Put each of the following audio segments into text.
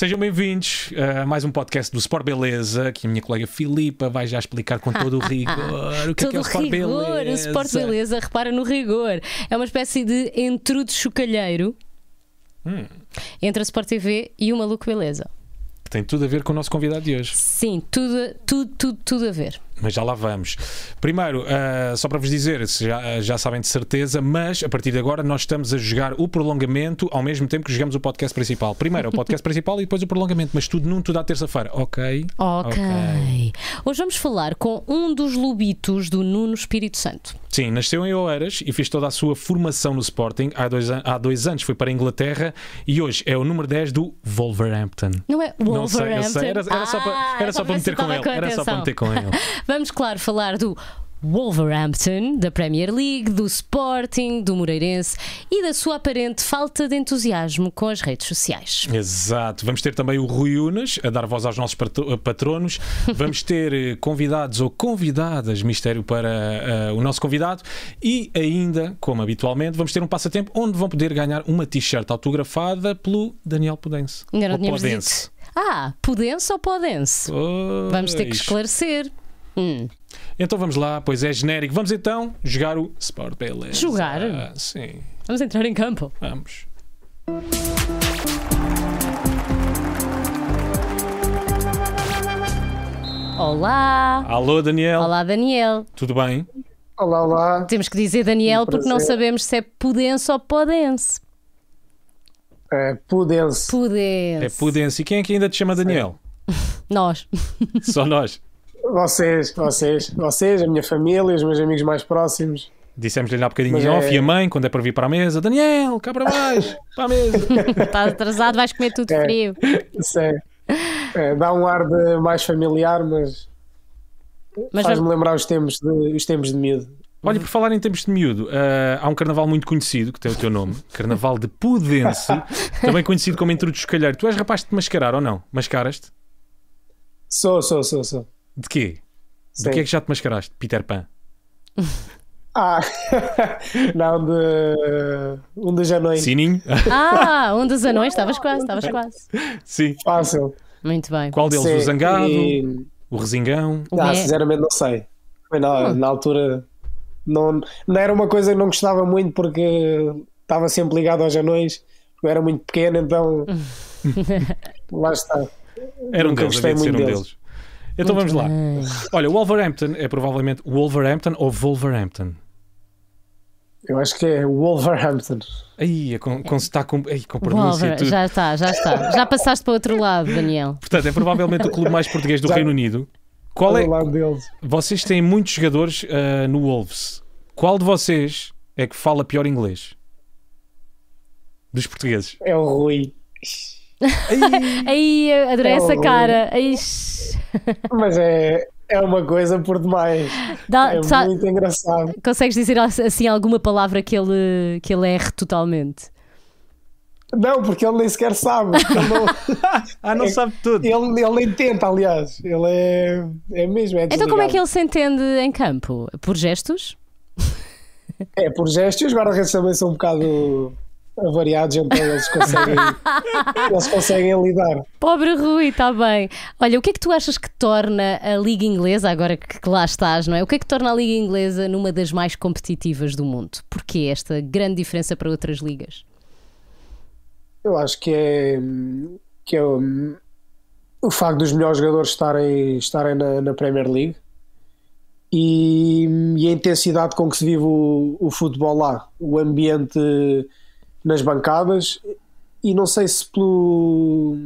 Sejam bem-vindos a mais um podcast do Sport Beleza, que a minha colega Filipa vai já explicar com todo o rigor o que é, que é o Sport rigor, Beleza. o Sport Beleza, repara no rigor. É uma espécie de entrudo chocalheiro Hum. entre a Sport TV e o Maluco Beleza. Tem tudo a ver com o nosso convidado de hoje. Sim, tudo, tudo, tudo, tudo a ver. Mas já lá vamos. Primeiro, ah, só para vos dizer, se já, já sabem de certeza, mas a partir de agora nós estamos a jogar o prolongamento ao mesmo tempo que jogamos o podcast principal. Primeiro é o podcast principal e depois o prolongamento, mas tudo num, tudo à terça-feira. Ok? Ok. Hoje vamos falar com um dos lobitos do Nuno Espírito Santo. Sim, nasceu em Oeiras e fez toda a sua formação no Sporting. Há dois, há dois anos foi para a Inglaterra e hoje é o número 10 do Wolverhampton. Não é Não sei, eu Wolverhampton? sei. Era, era só para, Ah, era só para meter com ele. Era só para meter com ele. Vamos, claro, falar do Wolverhampton, da Premier League, do Sporting, do Moreirense e da sua aparente falta de entusiasmo com as redes sociais. Exato. Vamos ter também o Rui Unas a dar voz aos nossos patro- patronos. Vamos ter eh, convidados ou convidadas, mistério para eh, o nosso convidado. E ainda, como habitualmente, vamos ter um passatempo onde vão poder ganhar uma t-shirt autografada pelo Daniel Pudense. Ainda não Ou Podense. dito. Ah, Pudense ou Podense? Vamos ter que Pois. esclarecer. Hum. Então vamos lá, pois é genérico. Vamos então jogar o Sport Beleza. Jogar? Ah, sim, Vamos entrar em campo. vamos. Olá! Alô, Daniel. Olá, Daniel. Tudo bem? Olá, olá. Temos que dizer Daniel Um porque não sabemos se é Pudense ou Podense. É, Pudense. Pudense. É Pudense. E quem é que ainda te chama Daniel? Nós. Só nós. Vocês, vocês, vocês, a minha família, os meus amigos mais próximos. Dissemos-lhe há bocadinho Mas em é- off e a mãe, quando é para vir para a mesa, Daniel, cá para baixo, para a mesa. Estás atrasado, vais comer tudo É. frio. Isso é, é, dá um ar de mais familiar, mas, Mas faz-me vamos- lembrar os tempos de, os tempos de miúdo. Olha, por falar em tempos de miúdo, ah, há um carnaval muito conhecido, que tem o teu nome, Carnaval de Pudense, também conhecido como Entrudo Escalheiro. Tu és rapaz de te mascarar ou não? Mascaras-te? Sou, sou, sou, sou. De quê? De Sim. que é que já te mascaraste? Peter Pan. Ah, não, de um dos anões. Sininho? Ah, um dos anões, estavas quase, estavas quase. Sim. Fácil. Muito bem. Qual deles? Sim, O Zangado? e- O Resingão? O Ah, sinceramente não sei. Foi na, Hum. na altura não, não era uma coisa que não gostava muito porque estava sempre ligado aos anões, porque eu era muito pequeno, então lá está. Era um Nunca deles, gostei havia de ser um muito deles. deles. Então Muito vamos lá. Olha, Wolverhampton é provavelmente Wolverhampton ou Wolverhampton? Eu acho que é Wolverhampton. Aí, com, com, está com, ai, com pronúncia Wolver, tudo. já está, já está. Já passaste para o outro lado, Daniel. Portanto, é provavelmente o clube mais português do Já- Reino Unido. Qual é? Do lado deles. Vocês têm muitos jogadores ah, no Wolves. Qual de vocês é que fala pior inglês? Dos portugueses. É o Rui. Aí, adorei É essa horrível. cara. Aí. Mas é, é uma coisa por demais. Dá- É sa- muito engraçado. consegues dizer assim alguma palavra que ele, que ele erre totalmente? Não, porque ele nem sequer sabe. Ele, não- Ah, não É- sabe tudo. ele, ele nem tenta, aliás. Ele é, é mesmo. É Então, como é que ele se entende em campo? Por gestos? É, por gestos, os guarda-redes também são um bocado avariados, então eles conseguem, eles conseguem lidar. Pobre Rui, está bem. Olha, o que é que tu achas que torna a Liga Inglesa, agora que lá estás, não é? O que é que torna a Liga Inglesa numa das mais competitivas do mundo? Porquê esta grande diferença para outras ligas? Eu acho que é, que é hum, o facto dos melhores jogadores estarem, estarem na, na Premier League e, e a intensidade com que se vive o, o futebol lá, o ambiente nas bancadas e não sei se pelo,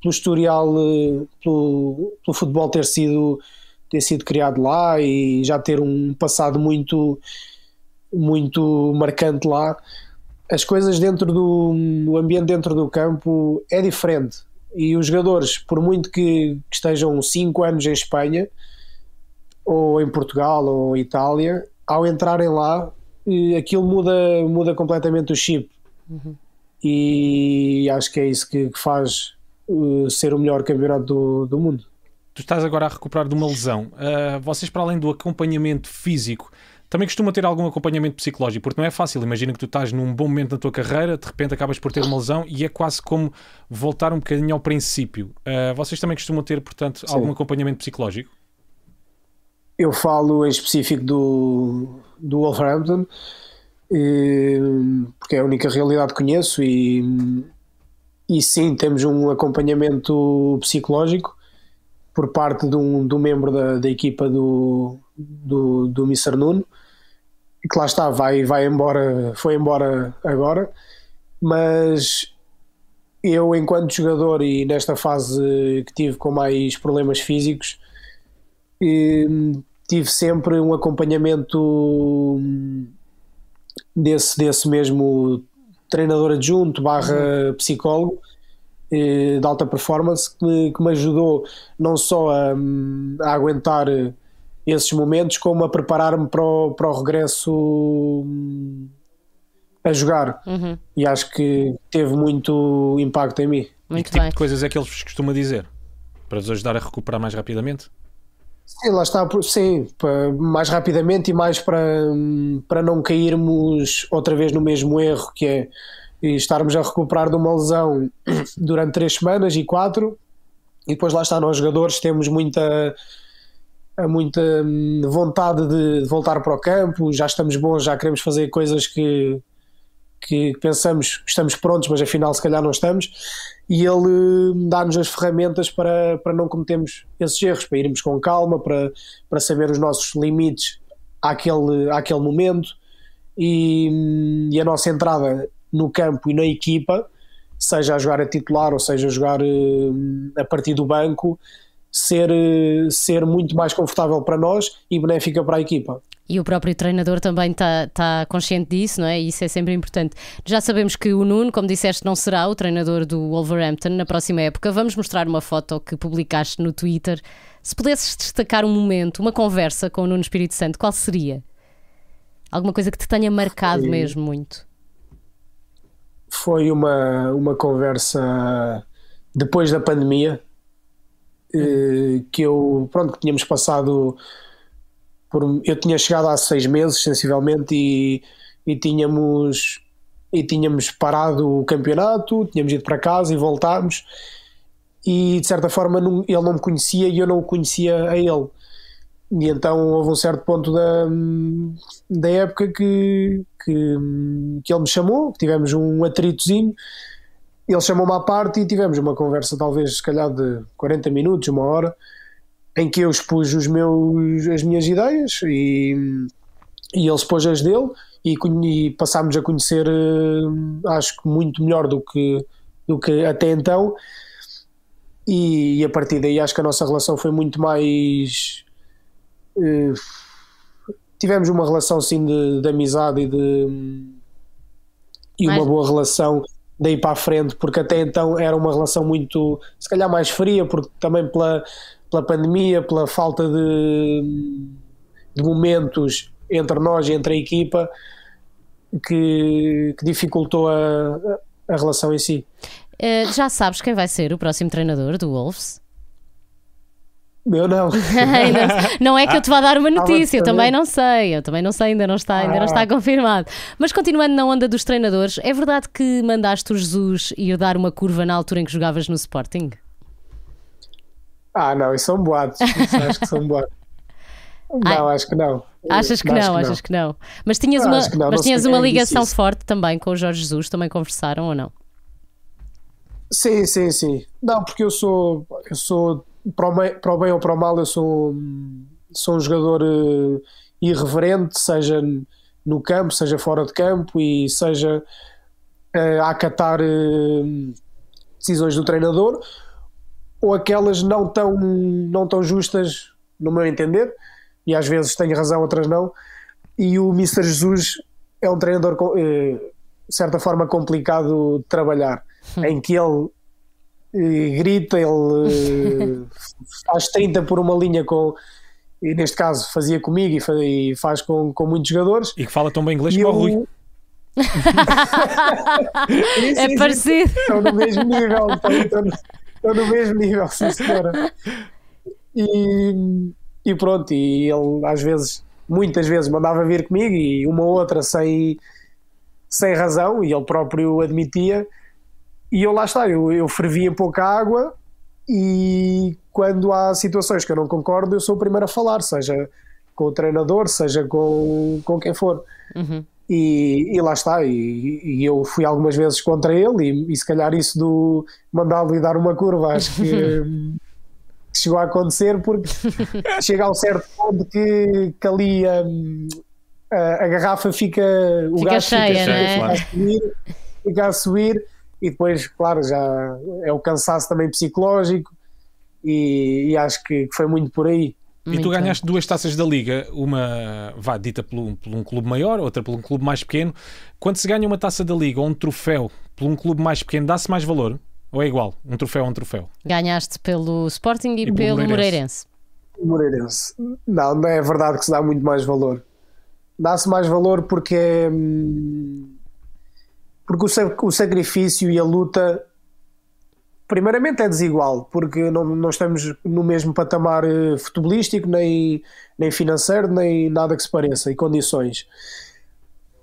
pelo historial, eh, pelo, pelo futebol ter sido, ter sido criado lá e já ter um passado muito, muito marcante lá, as coisas dentro do o ambiente dentro do campo é diferente. E os jogadores, por muito que, que estejam 5 anos em Espanha, ou em Portugal, ou Itália, ao entrarem lá, eh, aquilo muda, muda completamente o chip. E acho que é isso que, que faz eh, ser o melhor campeonato do, do mundo. Tu estás agora a recuperar de uma lesão. Ah, vocês, para além do acompanhamento físico, também costuma ter algum acompanhamento psicológico, porque não é fácil. Imagina que tu estás num bom momento da tua carreira, de repente acabas por ter uma lesão e é quase como voltar um bocadinho ao princípio. Uh, vocês também costumam ter, portanto, Sim. algum acompanhamento psicológico? Eu falo em específico do, do Wolverhampton, porque é a única realidade que conheço e, e sim, temos um acompanhamento psicológico por parte de um, de um membro da, da equipa do, do, do Mr. Nuno, que lá está, vai, vai embora, foi embora agora, mas eu, enquanto jogador e nesta fase que tive com mais problemas físicos, tive sempre um acompanhamento desse, desse mesmo treinador adjunto barra psicólogo eh, de alta performance que me, que me ajudou não só a, a, aguentar esses momentos como a preparar-me para o, para o regresso a jogar uhum. e acho que teve muito impacto em mim. Muito e que tipo bem. de coisas é que eles costumam dizer para vos ajudar a recuperar mais rapidamente? Sim, lá está, sim, mais rapidamente e mais para, para não cairmos outra vez no mesmo erro que é estarmos a recuperar de uma lesão durante três semanas e quatro, e depois lá está, nós jogadores temos muita, muita hum, vontade de, voltar para o campo, já estamos bons, já queremos fazer coisas que, que pensamos estamos prontos, mas afinal se calhar não estamos, e ele dá-nos as ferramentas para, para não cometermos esses erros, para irmos com calma, para, para saber os nossos limites àquele, àquele momento e, e a nossa entrada no campo e na equipa, seja a jogar a titular ou seja a jogar uh, a partir do banco, ser, uh, ser muito mais confortável para nós e benéfica para a equipa. E o próprio treinador também está tá consciente disso, não é? E isso é sempre importante. Já sabemos que o Nuno, como disseste, não será o treinador do Wolverhampton na próxima época. Vamos mostrar uma foto que publicaste no Twitter. Se pudesses destacar um momento, uma conversa com o Nuno Espírito Santo, qual seria? Alguma coisa que te tenha marcado Foi... mesmo muito? Foi uma, uma conversa depois da pandemia hum. que eu, pronto, que tínhamos passado por, eu tinha chegado há seis meses, sensivelmente, e, e tínhamos e tínhamos parado o campeonato, tínhamos ido para casa e voltámos e de certa forma não, ele não me conhecia e eu não o conhecia a ele. E então houve um certo ponto da, da época que, que, que ele me chamou, tivemos um atritozinho ele chamou-me à parte e tivemos uma conversa talvez se calhar de 40 minutos, uma hora em que eu expus os meus, as minhas ideias e, e ele expôs as dele e, e passámos a conhecer uh, acho que muito melhor do que, do que até então. E, e, a partir daí acho que a nossa relação foi muito mais uh, tivemos uma relação sim de, de amizade e de e uma boa relação daí para a frente, porque até então era uma relação muito, se calhar mais fria, porque também pela, pela pandemia, pela falta de, de momentos entre nós e entre a equipa que, que dificultou a, a relação em si. Uh, já sabes quem vai ser o próximo treinador do Wolves? Eu não. não é que eu te vá dar uma notícia, eu também não sei, eu também não sei, ainda não está, ainda não está ah. confirmado. Mas continuando na onda dos treinadores, é verdade que mandaste o Jesus ir dar uma curva na altura em que jogavas no Sporting? Ah, não, isso são boatos. Isso acho que são boatos. Não, Ai, acho que não. Achas que não, que achas não. que não. Mas tinhas uma, não, mas tinhas uma ligação forte também com o Jorge Jesus, também conversaram ou não? Sim, sim, sim. Não, porque eu sou, eu sou para o, bem, para o bem ou para o mal, eu sou, sou um jogador uh, irreverente, seja no campo, seja fora de campo e seja uh, a acatar uh, decisões do treinador ou aquelas não tão, não tão justas, no meu entender, e às vezes tenho razão, outras não. E o Mr. Jesus é um treinador, de certa forma, complicado de trabalhar, hum. em que ele grita, ele faz 30 por uma linha com. E neste caso fazia comigo e faz, com, com muitos jogadores. E que fala tão bem inglês como o Rui. é parecido. Estão no mesmo nível. Estão, estão no mesmo nível, sim senhora. E, e pronto, e ele às vezes muitas vezes mandava vir comigo e uma ou outra sem, sem razão, e ele próprio admitia. E eu lá está, eu, eu fervia pouca água e quando há situações que eu não concordo, eu sou o primeiro a falar, seja com o treinador, seja com, com quem for. Uhum. E, e, lá está, e, e, eu fui algumas vezes contra ele, e, e se calhar isso do mandá-lo e dar uma curva, acho que, chegou a acontecer, porque chega a um certo ponto que, que ali um, a, a, garrafa fica, o fica gás cheia, fica, é? fica, a subir, fica a subir, e depois, claro, já é o cansaço também psicológico, e, acho que foi muito por aí. E tu ganhaste duas taças da Liga, uma vá, dita por um, por um, clube maior, outra por um clube mais pequeno. Quando se ganha uma taça da Liga ou um troféu por um clube mais pequeno, dá-se mais valor? Ou é igual? Um troféu é um troféu? Ganhaste pelo Sporting e, e pelo Moreirense. Moreirense. Não, não é verdade que se dá muito mais valor. Dá-se mais valor porque é. Hum, porque o sacrifício e a luta primeiramente é desigual, porque não, não estamos no mesmo patamar uh, futebolístico, nem, nem financeiro, nem nada que se pareça, e condições.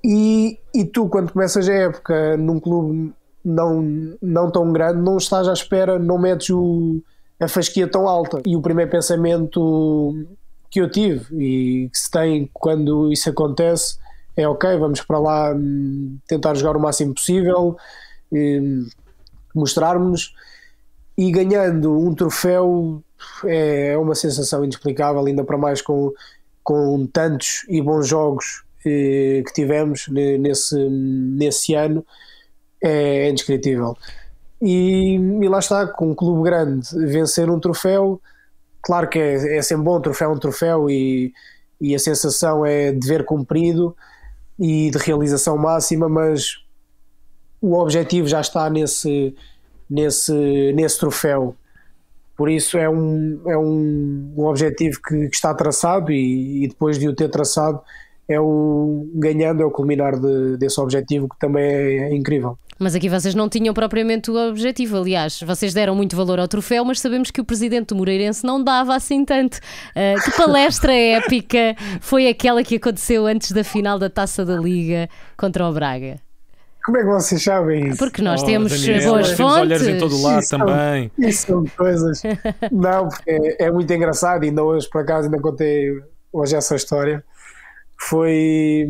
E, e tu, quando começas a época num clube não, não tão grande, não estás à espera, não metes o, a fasquia tão alta. E o primeiro pensamento que eu tive e que se tem quando isso acontece é ok, vamos para lá hum, tentar jogar o máximo possível, hum, mostrarmos e ganhando um troféu é uma sensação inexplicável, ainda para mais com, com tantos e bons jogos eh, que tivemos nesse, nesse ano, é, é indescritível. E, e, lá está, com um clube grande, vencer um troféu, claro que é, é sempre bom, troféu é um troféu e, e a sensação é de ver cumprido e de realização máxima, mas o objetivo já está nesse nesse, nesse troféu. Por isso é um, é um, um objetivo que, que está traçado e, e, depois de o ter traçado é o ganhando, é o culminar de, desse objetivo que também é, é incrível. Mas aqui vocês não tinham propriamente o objetivo, aliás, vocês deram muito valor ao troféu, mas sabemos que o presidente do Moreirense não dava assim tanto. Uh, que palestra épica foi aquela que aconteceu antes da final da Taça da Liga contra o Braga? Como é que vocês sabem isso? Porque nós oh, temos Daniel, boas nós fontes. olhos em todo lado isso também. São, isso são coisas. Não, porque é, é, muito engraçado. Ainda hoje, por acaso, ainda contei hoje essa história. Foi.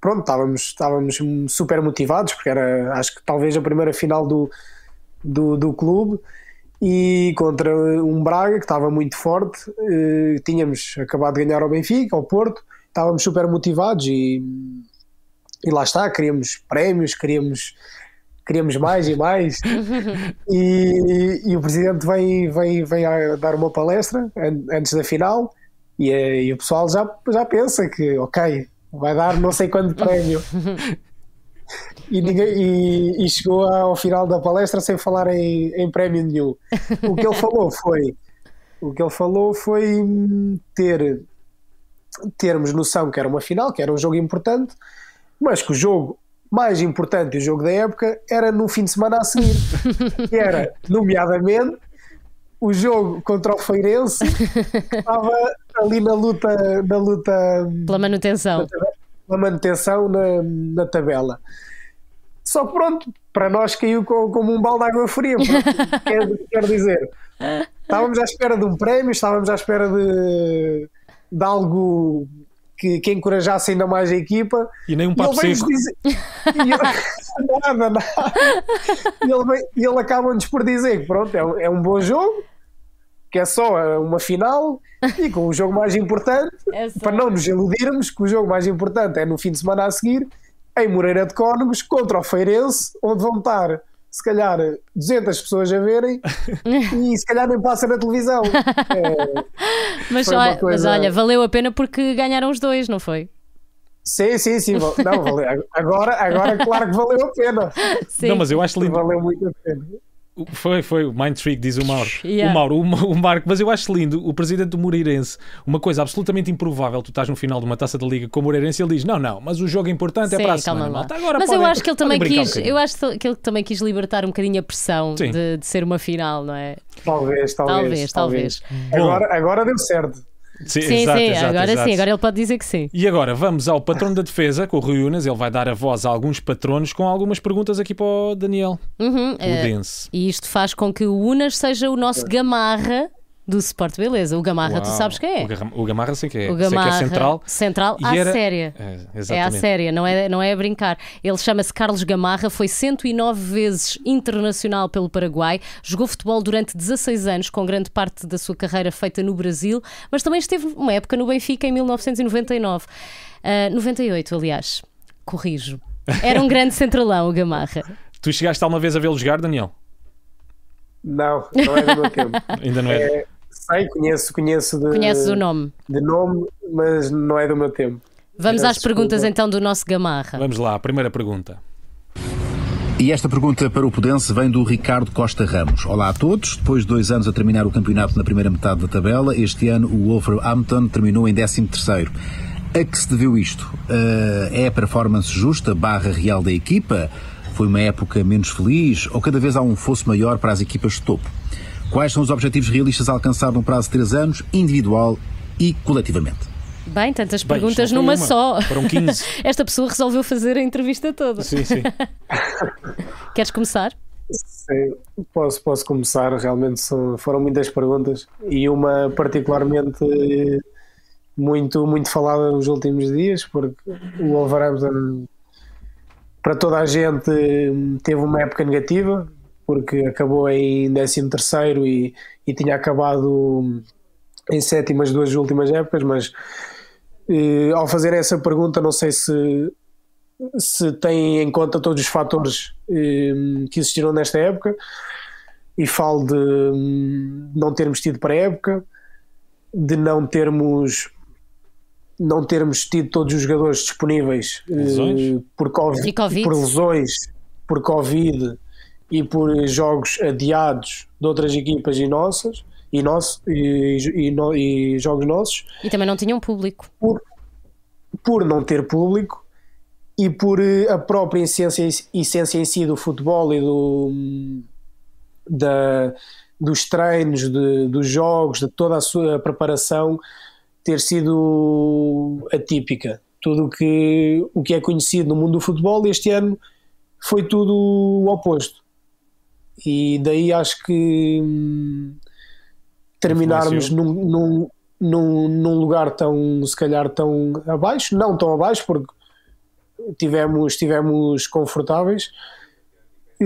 Pronto, estávamos, estávamos super motivados, porque era, acho que talvez a primeira final do, do, do clube e contra um Braga que estava muito forte. Uh, tínhamos acabado de ganhar ao Benfica, ao Porto, estávamos super motivados e e lá está, queríamos prémios, queríamos, queríamos mais e mais. e, e, o presidente vem, vem, vem a dar uma palestra antes da final e, eh, e, o pessoal já, já pensa que, ok, vai dar não sei quanto prémio. E, e, e, chegou ao final da palestra sem falar em, em prémio nenhum. O que ele falou foi o que ele falou foi ter termos noção que era uma final, que era um jogo importante, mas que o jogo mais importante, o jogo da época, era no fim de semana a seguir. que era, nomeadamente, o jogo contra o Feirense, que estava ali na luta, na luta pela manutenção. Pela manutenção na, na tabela. Só que pronto, para nós caiu como um balde de água fria. quer, quer dizer, estávamos à espera de um prémio, estávamos à espera de, de algo que, que encorajasse ainda mais a equipa. E nem um papo seco. Dizer, e ele, nada, nada. E ele, ele acaba-nos por dizer que pronto, é um, é um bom jogo, que é só uma final e com o jogo mais importante, é para não nos iludirmos, que o jogo mais importante é no fim de semana a seguir, em Moreira de Cónegos, contra o Feirense, onde vão estar se calhar 200 pessoas a verem e se calhar nem passa na televisão. É, mas, olha, coisa... mas olha, valeu a pena porque ganharam os dois, não foi? Sim, sim, sim. Não, valeu. Agora, agora claro que valeu a pena. Sim. Não, mas eu acho lindo. Valeu muito a pena. Foi, foi, o Mind Trick, diz o Mauro. Yeah. O Mauro, o, o, Marco, mas eu acho lindo o presidente do Moreirense, uma coisa absolutamente improvável. Tu estás no final de uma taça da Liga com o Moreirense e ele diz: Não, não, mas o jogo importante Sim, é para a semana. Malta. Agora mas eu acho que ele também quis, um eu acho que ele também quis libertar um bocadinho a pressão de, de, ser uma final, não é? Talvez, talvez. Talvez, talvez. talvez. Agora, agora deu certo. Sim, Sim, exato, sim, exato, agora exato. sim, agora ele pode dizer que sim. E agora vamos ao patrono da defesa, com o Rui Unas. Ele vai dar a voz a alguns patronos com algumas perguntas aqui para o Daniel Uhum, eh, Pudense. e isto faz com que o Unas seja o nosso gamarra do Sport Beleza. O gamarra, tu Uau. sabes quem é? O, Gamarra sei que é, O sei que gamarra. é central. Central à era- séria. É, É à séria, não é, não é a brincar. Ele chama-se Carlos Gamarra, foi 109 vezes internacional pelo Paraguai, jogou futebol durante 16 anos, com grande parte da sua carreira feita no Brasil, mas também esteve uma época no Benfica em 1999. Ah, 98, aliás. Corrijo. Era um grande centralão, o Gamarra. Tu chegaste alguma vez a vê-lo jogar, Daniel? Não, não é do meu tempo. Ainda não é. É, sei, conheço, conheço de, Conheces o nome. de nome, mas não é do meu tempo. Vamos Peço às perguntas desculpa. então do nosso Gamarra. Vamos lá, a primeira pergunta. E esta pergunta para o Pudense vem do Ricardo Costa Ramos. Olá a todos. Depois de dois anos a terminar o campeonato na primeira metade da tabela, este ano o Wolverhampton terminou em 13º. A que se deveu isto? Eh, é a performance justa barra real da equipa? Foi uma época menos feliz? Ou cada vez há um fosso maior para as equipas de topo? Quais são os objetivos realistas a alcançar no prazo de três anos, individual e coletivamente? Bem, tantas Bem, perguntas não numa uma, só. foram 15. Esta pessoa resolveu fazer a entrevista toda. Sim, sim. Queres começar? Sim, posso, posso começar. Realmente são- foram muitas perguntas e uma particularmente eh, muito, muito falada nos últimos dias, porque o Wolverhampton, para toda a gente, teve uma época negativa, porque acabou em 13 e, e tinha acabado em sétimo as duas últimas épocas, mas eh, ao fazer essa pergunta, não sei se se tem em conta todos os fatores eh, que existiram nesta época e falo de hum, não termos tido pré-época, de não termos não termos tido todos os jogadores disponíveis eh, por, COVID, Covid. por lesões, por Covid e por jogos adiados de outras equipas e nossas e, nosso, e, e no- e jogos nossos E também não tinham público. por não ter público e por eh, a própria essência, essência em si do futebol e do, da, dos treinos, de- dos jogos, de toda a sua preparação ter sido atípica. Tudo que, o que é conhecido no mundo do futebol este ano foi tudo o oposto. E daí acho que hum, terminarmos num, num, num, num lugar tão, se calhar, tão abaixo, não tão abaixo, porque tivemos, tivemos confortáveis,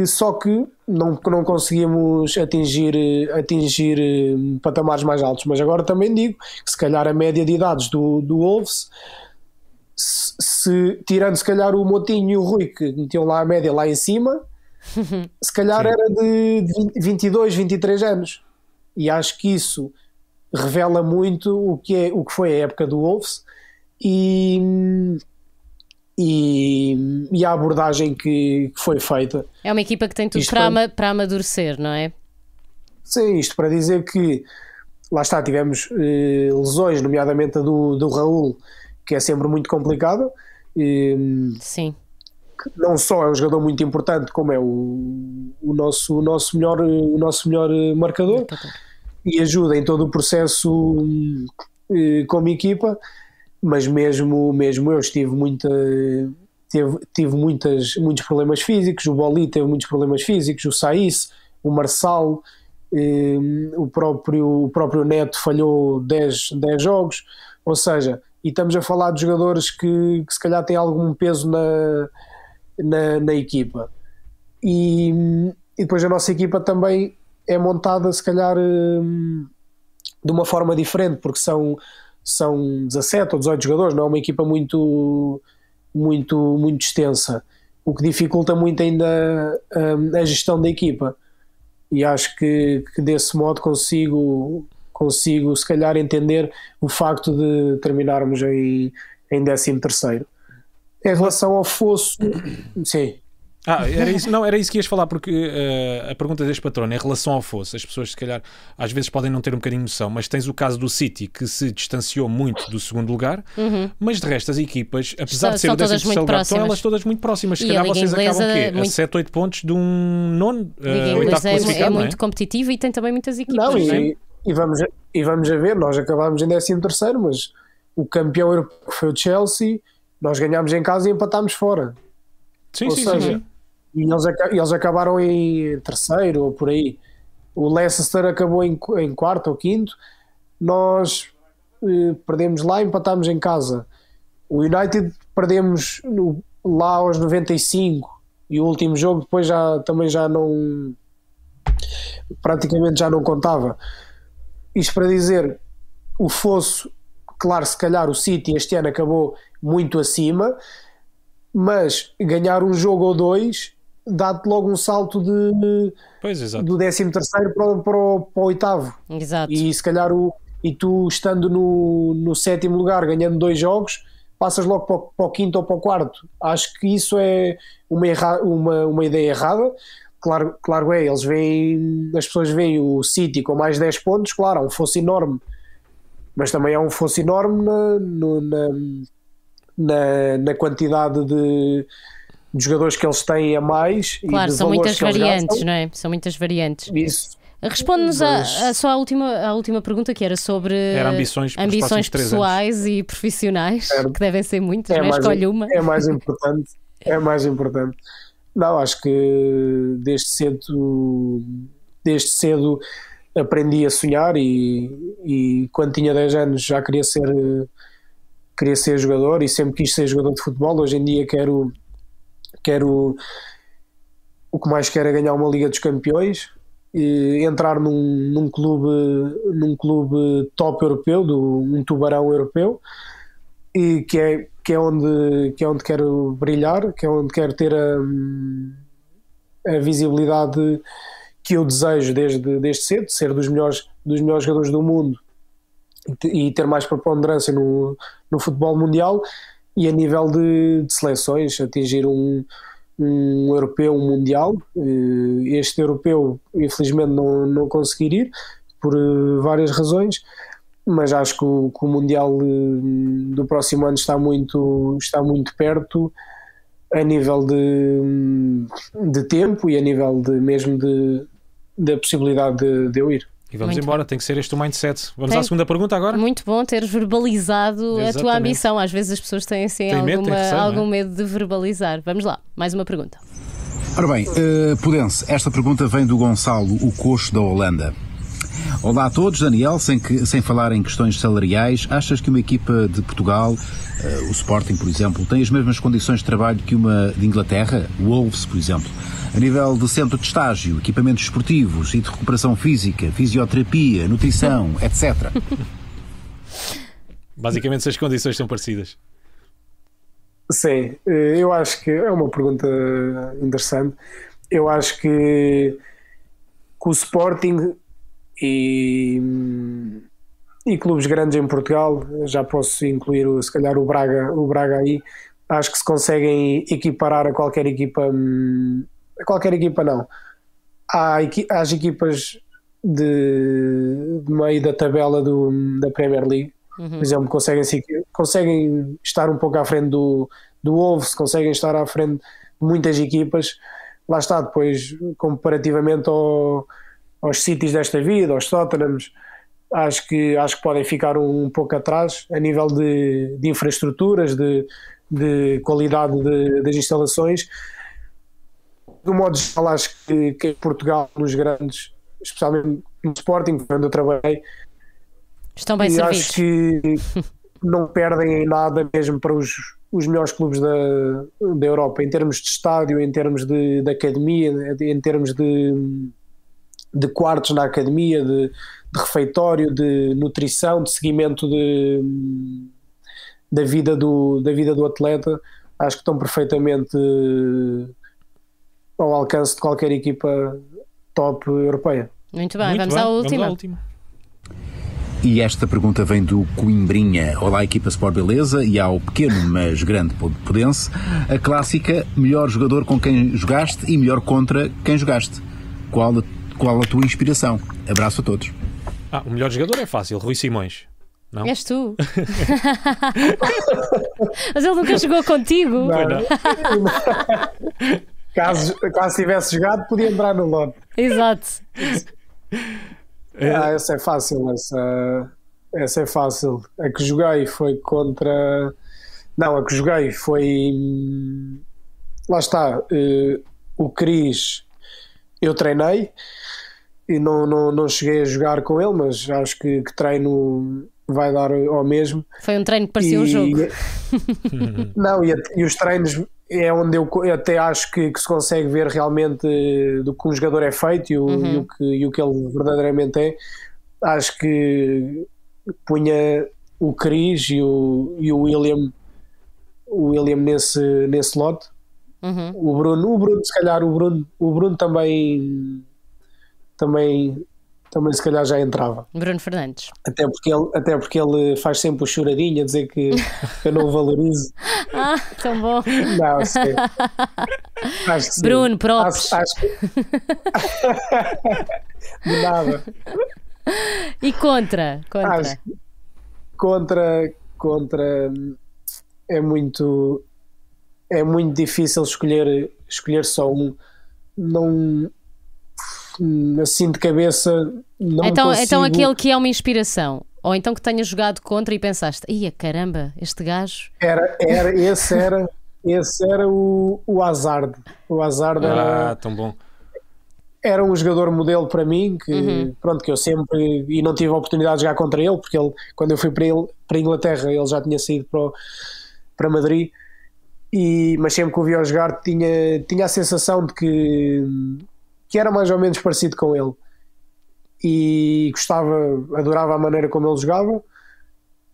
só que não, não conseguimos atingir, atingir eh, patamares mais altos. Mas agora também digo que se calhar a média de idades do, do Wolves, se, se- tirando se calhar o Motinho e o Rui, que metiam lá a média lá em cima, se calhar Sim. era de 20 22, 23 anos. E acho que isso revela muito o que, é, o que foi a época do Wolves e, e, e a abordagem que, que foi feita. É uma equipa que tem tudo para, para amadurecer, não é? Sim, isto para dizer que lá está, tivemos eh, lesões, nomeadamente a do, do Raul, que é sempre muito complicada. Eh, Sim. Não só é um jogador muito importante, como é o, o, nosso, o, nosso, melhor, o nosso melhor eh, marcador e ajuda em todo o processo eh, como equipa, mas mesmo, mesmo eu estive muita, tive, tive muitas, muitos problemas físicos, o Boli teve muitos problemas físicos, o Saiz, o Marçal, eh, o, próprio, o próprio Neto falhou 10, 10 jogos, ou seja, e estamos a falar de jogadores que, que se calhar têm algum peso na, na, na equipa. E, e depois a nossa equipa também é montada, se calhar, hum, de uma forma diferente, porque são, são 17 ou 18 jogadores, não é uma equipa muito, muito, muito extensa, o que dificulta muito ainda hum, a gestão da equipa. E acho que, que desse modo consigo, consigo, se calhar, entender o facto de terminarmos em, em 13 terceiro. Em relação ao fosso, sim, Ah, era isso, não, era isso que ias falar, porque eh, a pergunta deste patrono em relação ao fosso, as pessoas se calhar às vezes podem não ter um bocadinho de noção, mas tens o caso do City que se distanciou muito do segundo lugar, mas de resto as equipas, apesar São- de ser são o décimo terceiro lugar, estão próximas. elas todas muito próximas. Se E a calhar vocês acabam o quê? muito- A 7, 8 pontos de um nono, uh, oitavo é, é classificado, não é? muito competitiva e tem também muitas equipas. Não, não é? e, e vamos, e vamos a ver, nós acabámos em 13 terceiro, mas o campeão europeu foi o Chelsea, nós ganhámos em casa e empatámos fora. Sim, Ou sim, seja, sim, sim. E eles, eles acabaram em terceiro ou por aí. O Leicester acabou em, em quarto ou quinto. Nós eh, perdemos lá e empatámos em casa. O United perdemos no- lá aos 95 e o último jogo depois já também já não praticamente já não contava. Isto para dizer, o fosso, claro, se calhar o City este ano acabou muito acima, mas ganhar um jogo ou dois dá-te logo um salto de, Pois, exato. do 13 terceiro para, o- para, o- para o oitavo. Exato. E se calhar o, e tu estando no, no sétimo lugar ganhando dois jogos, passas logo para o, para o quinto ou para o quarto. Acho que isso é uma, erra, uma, uma ideia errada. Claro, claro é, eles veem, as pessoas veem o City com mais 10 pontos, claro, um fosso enorme, mas também há um fosso enorme na, no- na, na, na quantidade de, de jogadores que eles têm a mais. Claro, são muitas variantes, não é? São muitas variantes. Isso, Responde-nos a, Mas- a só a última, a última pergunta que era sobre Era ambições ambições pessoais e profissionais, que devem ser muitas, é não é? mais, Escolhe uma. é mais importante. É mais importante. Não, acho que desde cedo, desde cedo aprendi a sonhar e, e quando tinha 10 anos já queria ser queria ser jogador e sempre quis ser jogador de futebol. Hoje em dia quero quero o que mais quero é ganhar uma Liga dos Campeões e entrar num, num clube num clube top europeu, do, um tubarão europeu e que é, que é, onde, que é onde quero brilhar, que é onde quero ter a, a visibilidade que eu desejo desde, desde cedo, ser dos melhores, dos melhores jogadores do mundo e te- ter mais preponderância no, no futebol mundial e a nível de, de seleções, atingir um, um europeu, um mundial. Eh, Este europeu, infelizmente, não, não consegui ir por eh, várias razões mas acho que o, que o Mundial eh, do próximo ano está muito, está muito perto a nível de, de tempo e a nível de mesmo de, da possibilidade de, de eu ir. E vamos Muito embora, tem que ser este o mindset. Vamos Tem- à segunda pergunta agora? Muito bom teres verbalizado a tua Exatamente. ambição. Às vezes as pessoas têm assim Tem medo, tem alguma- receio, não é? algum medo de verbalizar. Vamos lá, mais uma pergunta. Ora bem, eh, Pudense, esta pergunta vem do Gonçalo, o coxo da Holanda. Olá a todos, Daniel, sem, que, sem falar em questões salariais, achas que uma equipa de Portugal, o Sporting, por exemplo, tem as mesmas condições de trabalho que uma de Inglaterra, o Wolves, por exemplo? A nível de centro de estágio, equipamentos esportivos e de recuperação física, fisioterapia, nutrição, etc. Basicamente, se as condições são parecidas. Sim, eh, eu acho que é uma pergunta interessante. Eu acho que, que o Sporting e, e clubes grandes em Portugal, já posso incluir o- se calhar o Braga, o Braga aí, acho que se conseguem equiparar a qualquer equipa, hum, a qualquer equipa não. Há, às equipas de, de meio da tabela do, da Premier League, por exemplo, conseguem, se- conseguem estar um pouco à frente do, do Wolves, conseguem estar à frente de muitas equipas. Lá está, depois, comparativamente ao, aos Cities desta vida, aos Tottenhams, acho que, acho que podem ficar um, pouco atrás a nível de, de infraestruturas, de, de qualidade de- das instalações. Do modo geral, acho que, que Portugal, nos grandes, especialmente no Sporting, onde eu trabalhei, Estão bem e servidos. acho que não perdem em nada mesmo para os, os melhores clubes da, da Europa, em termos de estádio, em termos de, de academia, em termos de, de quartos na academia, de, de refeitório, de nutrição, de seguimento de, da, vida do, da vida do atleta. Acho que estão perfeitamente ao alcance de qualquer equipa top europeia. Muito bem, Muito vamos, bem, à última. última. E esta pergunta vem do Coimbrinha. Olá, equipa Sport Beleza, e ao pequeno, mas grande Pudense. A clássica, melhor jogador com quem jogaste e melhor contra quem jogaste. Qual a, qual a tua inspiração? Abraço a todos. Ah, o melhor jogador é fácil, Rui Simões. Não? És tu. Mas ele nunca jogou contigo. Pois não. Caso, caso tivesse jogado, podia entrar no lote. Exato. Ah, essa é fácil, essa, essa é fácil. A que joguei foi contra. Não, a que joguei foi. Lá está. eh, o Cris eu treinei e não, não, não cheguei a jogar com ele, mas acho que, que treino vai dar ao mesmo. Foi um treino que parecia um E- jogo. Não, e, e os treinos é onde eu, eu até acho que, que se consegue ver realmente eh, do que um jogador é feito e o, Uhum. e o que, e o que ele verdadeiramente é. Acho que punha o Cris e o, e o William o William nesse, nesse lote. Uhum. O Bruno, o Bruno, se calhar, o Bruno, o Bruno também também também se calhar já entrava. Bruno Fernandes. Até porque ele, até porque ele faz sempre o choradinho a dizer que eu não o valorizo. Ah, tão bom. Não, sei. Acho que sim. Bruno, props. Acho, acho que... De nada. E contra? Contra. Acho contra, contra é muito é muito difícil escolher escolher só um. Não assim de cabeça não então, consigo. então aquele que é uma inspiração. Ou então que tenha jogado contra e pensaste, ia caramba, este gajo. era, era esse era esse era o, o Hazard. O Hazard era, Ah, tão bom. era um jogador modelo para mim que Uhum. pronto que eu sempre e não tive a oportunidade de jogar contra ele porque ele quando eu fui para ele para a Inglaterra ele já tinha saído para, o- para Madrid e mas sempre que o via jogar tinha tinha a sensação de que que era mais ou menos parecido com ele e gostava adorava a maneira como ele jogava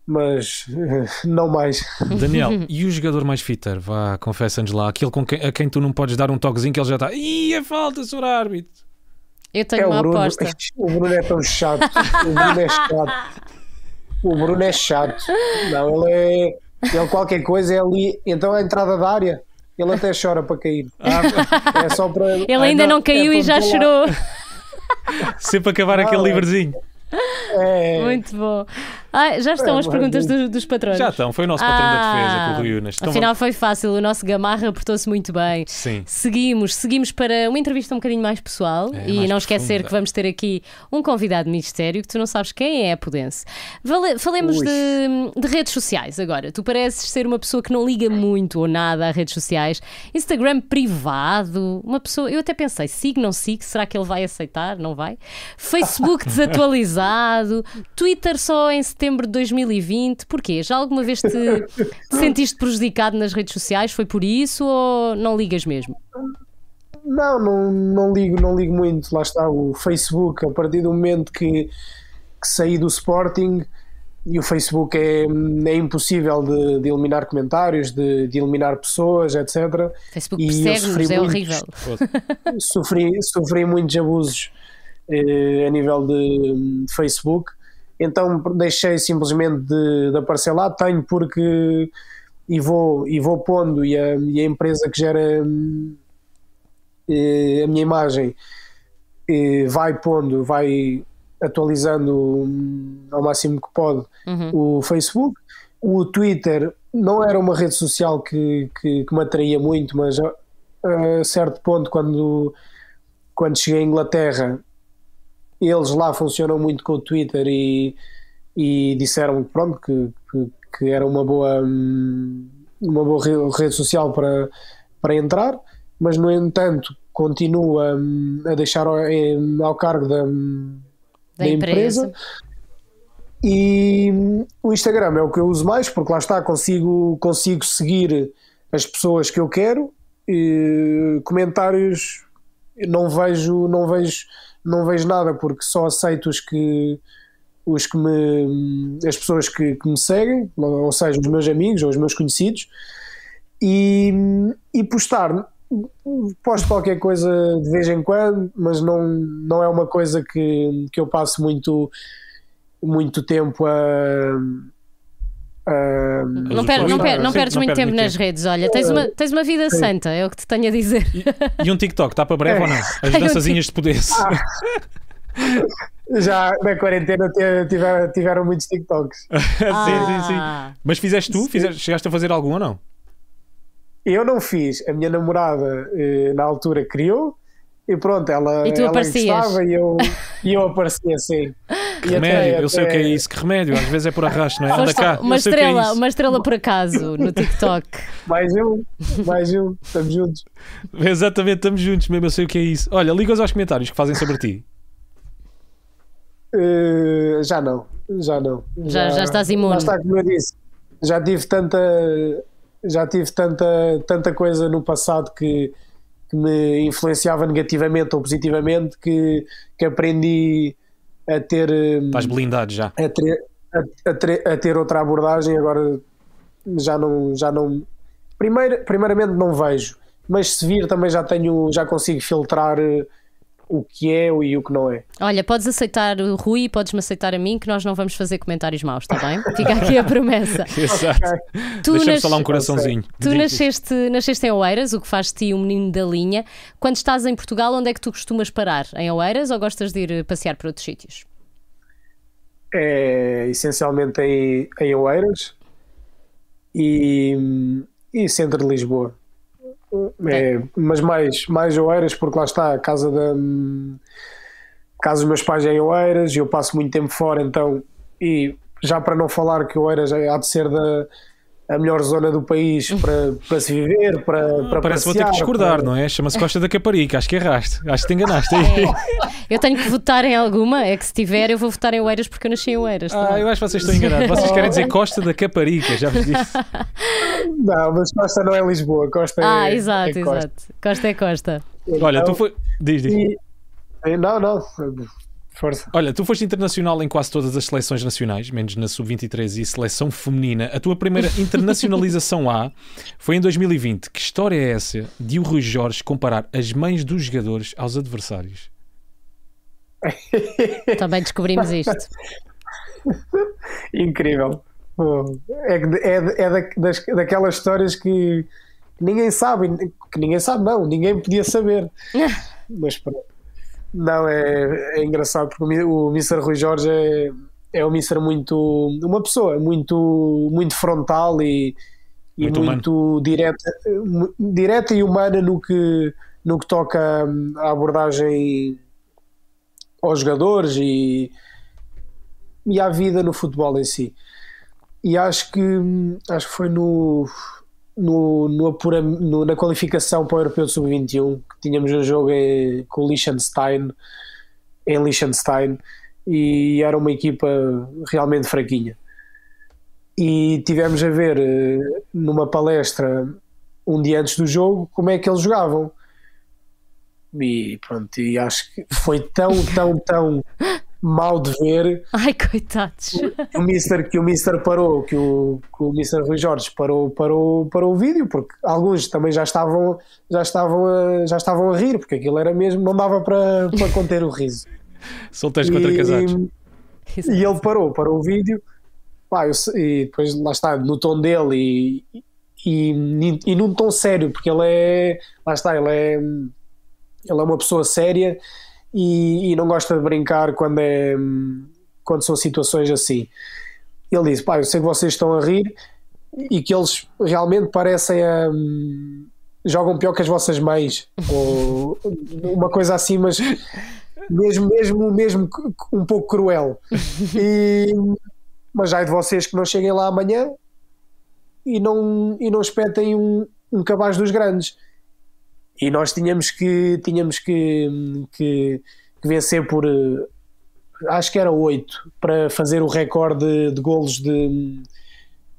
mas não mais Daniel, e o jogador mais fitter? Vá, confessa-nos lá. Aquele com quem, a quem tu não podes dar um toquezinho que ele já está. Ih, é falta, senhor árbitro. Eu tenho é uma Bruno aposta. o Bruno é tão chato o Bruno é chato o Bruno é chato não ele é ele qualquer coisa é ali então a entrada da área ele até chora para cair é só para Ele ainda não, caiu é e já para chorou. Sempre acabar Não, aquele é- livrezinho. é, Muito bom. Ah, já estão É, as perguntas dos, dos patrões. Já estão, foi o nosso patrão da defesa Ah, com o Rui Unas. Então Afinal foi fácil, o nosso Gamarra portou-se muito bem. Sim. Seguimos, seguimos para uma entrevista um bocadinho mais pessoal É, e mais não esquecer profunda. que vamos ter aqui um convidado de mistério que tu não sabes quem é a Pudense. Vale- falemos de, de redes sociais agora. Tu pareces ser uma pessoa que não liga muito ou nada a redes sociais. Instagram privado, uma pessoa. Eu até pensei, sigo, não sigo, será que ele vai aceitar? Não vai? Facebook desatualizado, Twitter só em setembro de 2020. Porquê? Já alguma vez te, te sentiste prejudicado nas redes sociais? Foi por isso ou não ligas mesmo? não, não, não ligo, não ligo muito. Lá está o Facebook. A partir do momento que, que saí do Sporting, e o Facebook é, é impossível de, de eliminar comentários, de, de eliminar pessoas, etc. Facebook persegue-nos, é muitos- horrível. sofri, sofri muitos abusos eh, a nível de, de Facebook, então deixei simplesmente de, de aparecer lá. Tenho porque e vou, e vou pondo, e a, e a empresa que gera eh, a minha imagem eh, vai pondo, vai atualizando ao máximo que pode o Facebook. O Twitter não era uma rede social que, que, que me atraía muito, mas a, a certo ponto, quando, quando cheguei à Inglaterra, eles lá funcionam muito com o Twitter e, e disseram pronto, que, que, que era uma boa, hum, uma boa re- rede social para, para entrar, mas no entanto continua hum, a deixar ao, ao cargo da, hum, Da da empresa. empresa. E o Instagram é o que eu uso mais, porque lá está, consigo, consigo seguir as pessoas que eu quero. E comentários não vejo, não vejo, não vejo nada, porque só aceito os que os que me as pessoas que, que me seguem, ou seja, os meus amigos ou os meus conhecidos, e, e postar posto qualquer coisa de vez em quando, mas não, não é uma coisa que, que eu passo muito, muito tempo a. Não, per- não, per- não perdes muito tempo nas redes, olha, tens uma, tens uma vida santa, é o que te tenho a dizer. E um TikTok, está para breve É. ou não? As dançazinhas de poder. já na quarentena te- tiveram, tiveram muitos TikToks. sim, sim, sim. Ah. Mas fizeste tu? Fizeste, chegaste a fazer algum ou não? Eu não fiz, a minha namorada eh, na altura criou, E pronto, ela, E tu ela gostava e eu, e eu aparecia assim. Que E até- remédio, eu sei o que é até- isso. Que remédio, às vezes é por arrasto, não é? Anda cá. uma eu é estrela, isso. uma estrela por acaso no TikTok. Mais um, mais um, estamos juntos. Exatamente, estamos juntos mesmo, eu sei o que é isso. Olha, liga-os aos comentários que fazem sobre ti. Uh, já não, já não. Já- já estás imune. Lá está, como eu disse, já tive tanta, já tive tanta, tanta coisa no passado que, que me influenciava negativamente ou positivamente que, que aprendi a ter, um, Estás blindado já. a ter, a, a ter, a ter outra abordagem. Agora já não, já não. Primeiro, primeiramente não vejo, mas se vir também já tenho, já consigo filtrar eh, o que é e o que não é. Olha, podes aceitar o Rui, podes-me aceitar a mim, que nós não vamos fazer comentários maus, está bem? Fica aqui a promessa. Exato. Tu, Deixa-me nas- falar um coraçãozinho. tu nasceste, nasceste em Oeiras, o que faz de ti um menino da linha. Quando estás em Portugal, onde é que tu costumas parar? Em Oeiras ou gostas de ir passear para outros sítios? é essencialmente em, em Oeiras e, e centro de Lisboa. É, mas mais, mais Oeiras, porque lá está a casa da casa dos meus pais é em Oeiras e eu passo muito tempo fora, então e já para não falar que Oeiras há de ser da a melhor zona do país para, para se viver, para, para Parece que vou ter que discordar, para- não é? Chama-se Costa da Caparica, acho que erraste. Acho que te enganaste aí. Eu tenho que votar em alguma, é que se tiver, eu vou votar em Oeiras porque eu nasci em Oeiras. Ah, eu acho que vocês estão enganados. Vocês querem dizer Costa da Caparica, já vos disse. Não, mas Costa não é Lisboa, Costa Ah, é, exato, é Costa. exato. Costa é Costa. Olha, tu Então, foi. Diz, diz. e- não, não, força. Olha, tu foste internacional em quase todas as seleções nacionais, menos na Sub-23 e seleção feminina. A tua primeira internacionalização lá foi em 2020. Que história é essa de o Rui Jorge comparar as mães dos jogadores aos adversários? Também descobrimos isto. Incrível. É, é, é da- das, daquelas histórias que ninguém sabe, que ninguém sabe, não, ninguém podia saber. Mas pronto. Não, é, é engraçado porque o Mr. Rui Jorge é, é um Mr. muito. uma pessoa muito, muito frontal e, e Muito muito, direta, direta e humana no que, no que toca hum, à abordagem aos jogadores e, e à vida no futebol em si. E acho que acho que foi no, no, no apura- no- na qualificação para o Europeu de Sub-21 que tínhamos um jogo em- com o Liechtenstein em Liechtenstein e era uma equipa realmente fraquinha. E tivemos a ver eh, numa palestra um dia antes do jogo como é que eles jogavam. E pronto, e acho que foi tão, tão, tão mal de ver Ai, coitados. que o Mister, que o Mister parou, que o, que o Mister Rui Jorge parou, parou, parou o vídeo, porque alguns também já estavam, já estavam, a, já estavam a rir, porque aquilo era mesmo, não dava para, para conter o riso. Solteiros contra casados. E ele parou, parou o vídeo, pá, eu e depois lá está, no tom dele e, e, e num tom sério, porque ele é, lá está, ele é, ele é uma pessoa séria e, e não gosta de brincar quando, é, quando são situações assim. Ele disse, pá, eu sei que vocês estão a rir e que eles realmente parecem a. jogam pior que as vossas mães, ou uma coisa assim, mas mesmo, mesmo, mesmo um pouco cruel. E, mas já é de vocês que não cheguem lá amanhã e não, e não espetem um, um cabaz dos grandes. E nós tínhamos que, tínhamos que, que, que vencer por eh, acho que era 8 para fazer o recorde de, de golos de,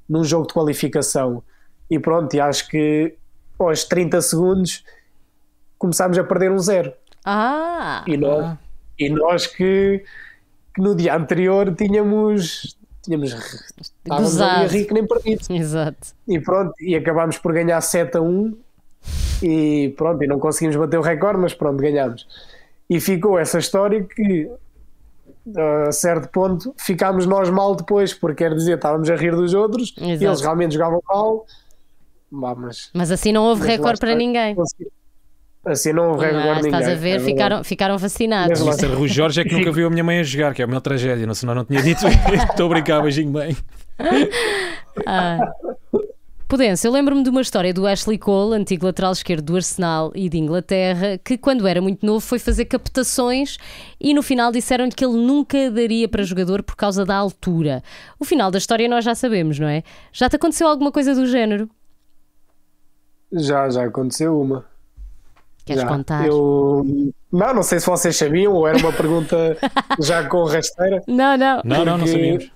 num jogo de qualificação. E pronto, e acho que aos 30 segundos começámos a perder um zero. Ah, E nós, Ah. e nós que, que no dia anterior tínhamos tínhamos estávamos ali a Gozado. rir que nem perdidos. exato. E pronto, e acabámos por ganhar 7 a 1 e pronto, e não conseguimos bater o recorde, mas pronto, ganhámos. E ficou essa história que a certo ponto ficámos nós mal depois, porque quer dizer, estávamos a rir dos outros e Exato. eles realmente jogavam mal. Bah, mas Mas assim não houve recorde para ninguém. assim não houve Ah, recorde estás ninguém. a ver? é ficaram, ficaram fascinados. Mas. Rui Jorge é que nunca viu a minha mãe a jogar, que é a minha tragédia, não, senão não tinha dito. Estou a brincar, beijinho bem. Ah. Eu lembro-me de uma história do Ashley Cole, antigo lateral esquerdo do Arsenal e de Inglaterra, que quando era muito novo foi fazer captações e no final disseram-lhe que ele nunca daria para jogador por causa da altura. O final da história nós já sabemos, não é? Já te aconteceu alguma coisa do género? Já, já aconteceu uma. Queres já. contar? Eu... Não, não sei se vocês sabiam ou era uma pergunta já com rasteira. Não, não. Não, não, não sabíamos.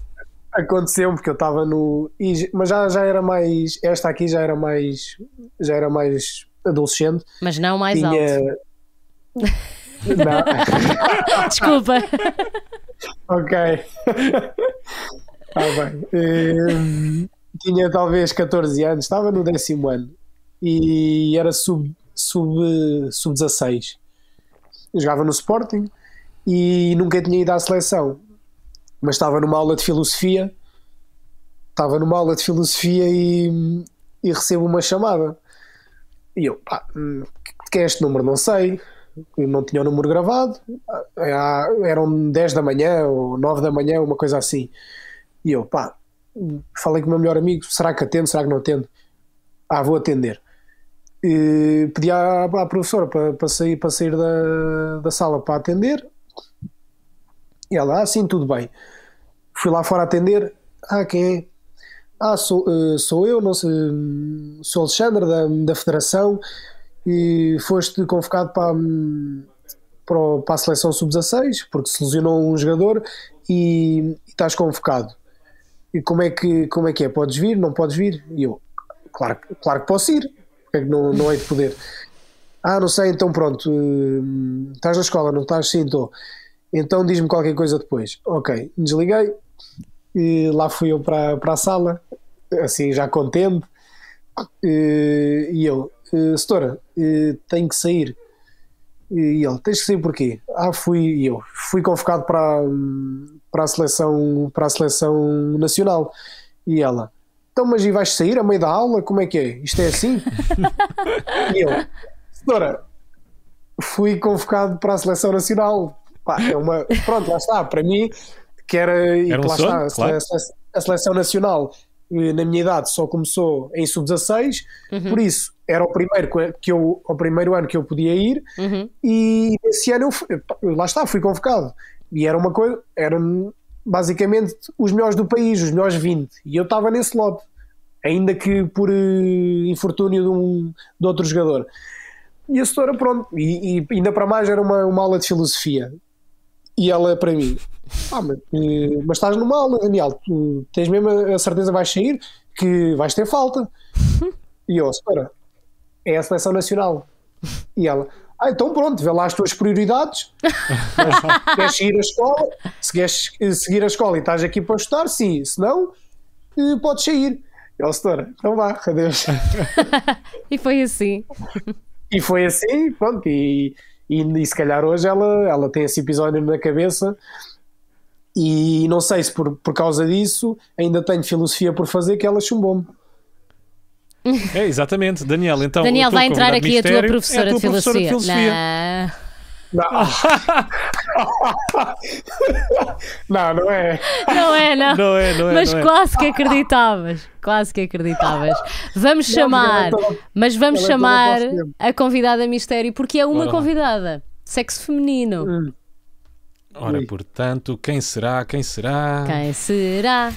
Aconteceu porque eu estava no. Mas já, já era mais. Esta aqui já era mais. Já era mais adolescente. Mas não mais Tinha. alto. Não. Desculpa. ok. Está bem. Hum, tinha talvez 14 anos, estava no décimo ano e era sub, sub, sub 16. Jogava no Sporting e nunca tinha ido à seleção, mas estava numa aula de filosofia. Estava numa aula de filosofia e, e recebo uma chamada. E eu, pá, hum, quem é este número? Não sei. Eu não tinha o número gravado. Ah, Eram 10 da manhã ou 9 da manhã, uma coisa assim. E eu, pá, falei com o meu melhor amigo: será que atendo? Será que não atendo? Ah, vou atender. E pedi à, à professora para, para sair, para sair da, da sala para atender. E ela, ah, sim, tudo bem. Fui lá fora atender. Ah, quem é? Ah, sou, eh, sou eu, não sei, sou Alexandre da, da Federação e foste convocado para, hum, para, para a seleção sub-16 porque se lesionou um jogador e, e estás convocado. E como é, que, como é que é? Podes vir? Não podes vir? E eu, claro, claro que posso ir, é que não, não hei de poder? Ah, não sei, então pronto, hum, estás na escola, não estás? Sim, estou. Então diz-me qualquer coisa depois. Ok, desliguei e lá fui eu para, para a sala, assim já contente, e, eu, eh, Setora, eh, tenho que sair. E ele, tens que sair porquê? Ah, fui eu. Fui convocado para, para, a seleção, para a seleção nacional. E ela, então, mas e vais sair a meio da aula? Como é que é? Isto é assim? e eu, Setora, fui convocado para a seleção nacional. Pá, é uma, pronto, lá está. Para mim, que era, e Era um lá sonho, está, a claro. a seleção nacional eh, na minha idade só começou em sub-16, por isso era o primeiro que eu, o primeiro ano que eu podia ir. Uhum. e esse ano eu fui- lá está, fui convocado. E era uma coisa, eram basicamente os melhores do país, os melhores 20 e eu estava nesse lote, ainda que por eh, infortúnio de, um, de outro jogador. E a setora pronto, e, e ainda para mais era uma, uma aula de filosofia e ela para mim ah, mas, eh, mas estás numa aula Daniel, tu tens mesmo a certeza que vais sair que vais ter falta e eu, setora é a seleção nacional e ela, ah, então pronto, vê lá as tuas prioridades. Mas queres seguir a escola? Se queres eh, seguir a escola e estás aqui para estudar, sim. Se não, eh, podes sair. E ela, setora, então vá, adeus. E foi assim. E foi assim, pronto. E, e, e se calhar hoje ela, ela tem esse episódio na cabeça. E não sei se por, por causa disso ainda tenho filosofia por fazer, que ela chumbou-me. É, exatamente. Daniel, então. Daniel, vai entrar aqui a tua professora, é a tua de, professora filosofia. Não, não, não é. Não, não é, não. Não é, não é. Mas não é. quase que acreditavas. Quase que acreditavas. Vamos chamar, ela é toda- mas vamos é chamar a convidada mistério porque é uma Bora lá. convidada. Sexo feminino. Hum. Ora, portanto, quem será? Quem será? Quem será?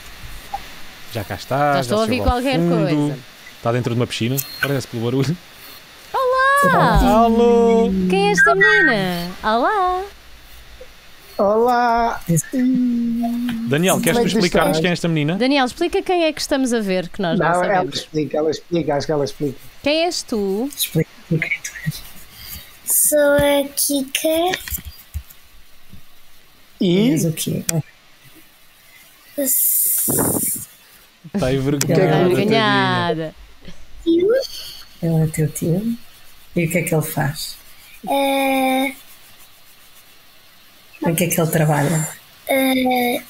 Já cá está. Já estou a se ouvir qualquer fundo. coisa. Está dentro de uma piscina. Parece pelo barulho. Ah, Alô! quem é esta menina? Olá! Olá! Daniel, Como queres é que explicar-nos quem é esta menina? Daniel, explica quem é que estamos a ver, que nós não, Não, ela sabemos. explica, ela explica, acho que ela explica. Quem és tu? Explica o que é que tu és. Sou a Kika. E És o quê? Está aí que é que vergonhada. Coitadinha. Ganhada. Ele é teu tio. E o que é que ele faz? eh, Em que é que ele trabalha? eh,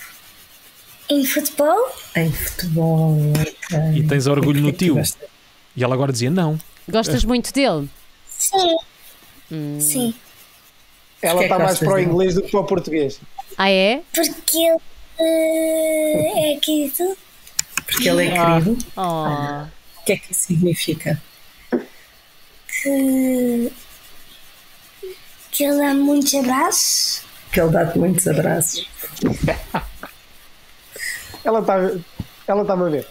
em futebol. Em futebol. ok. E tens orgulho no que tio? E ela agora dizia não. Gostas muito dele? Sim. Hum. Sim. ela Porquê é está que mais para o dele? inglês do que para o português. Ah, é? Porque ele eh, é querido. Porque ele é querido. Oh. O que é que isso significa? Que. Que ele dá muitos abraços. Que ele dá-te muitos abraços. Ela está ela está a ver.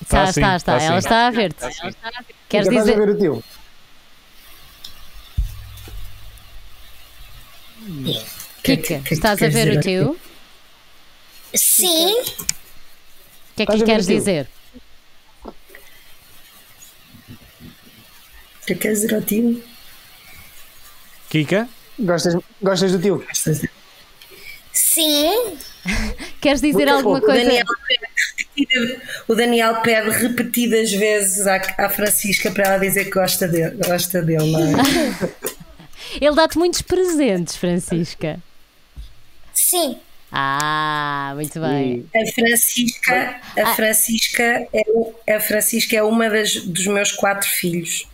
Está, sim, está, está. tá Ela está a ver-te. Queres Fica, Estás a dizer. ver o teu? Kika, que- que- que estás a ver o dizer teu? O Sim. que é que queres o dizer? O que é que queres dizer ao tio? Kika? Gostas, gostas do de- Sim. Queres dizer Muito alguma. O coisa? Daniel, pede o Daniel pede repetidas vezes à, à Francisca para ela dizer que gosta dele, gosta dele não é? Ele dá-te muitos presentes, Francisca. Sim. Ah, muito bem. A Francisca, a Francisca, é, o- a Francisca é uma das, dos meus quatro filhos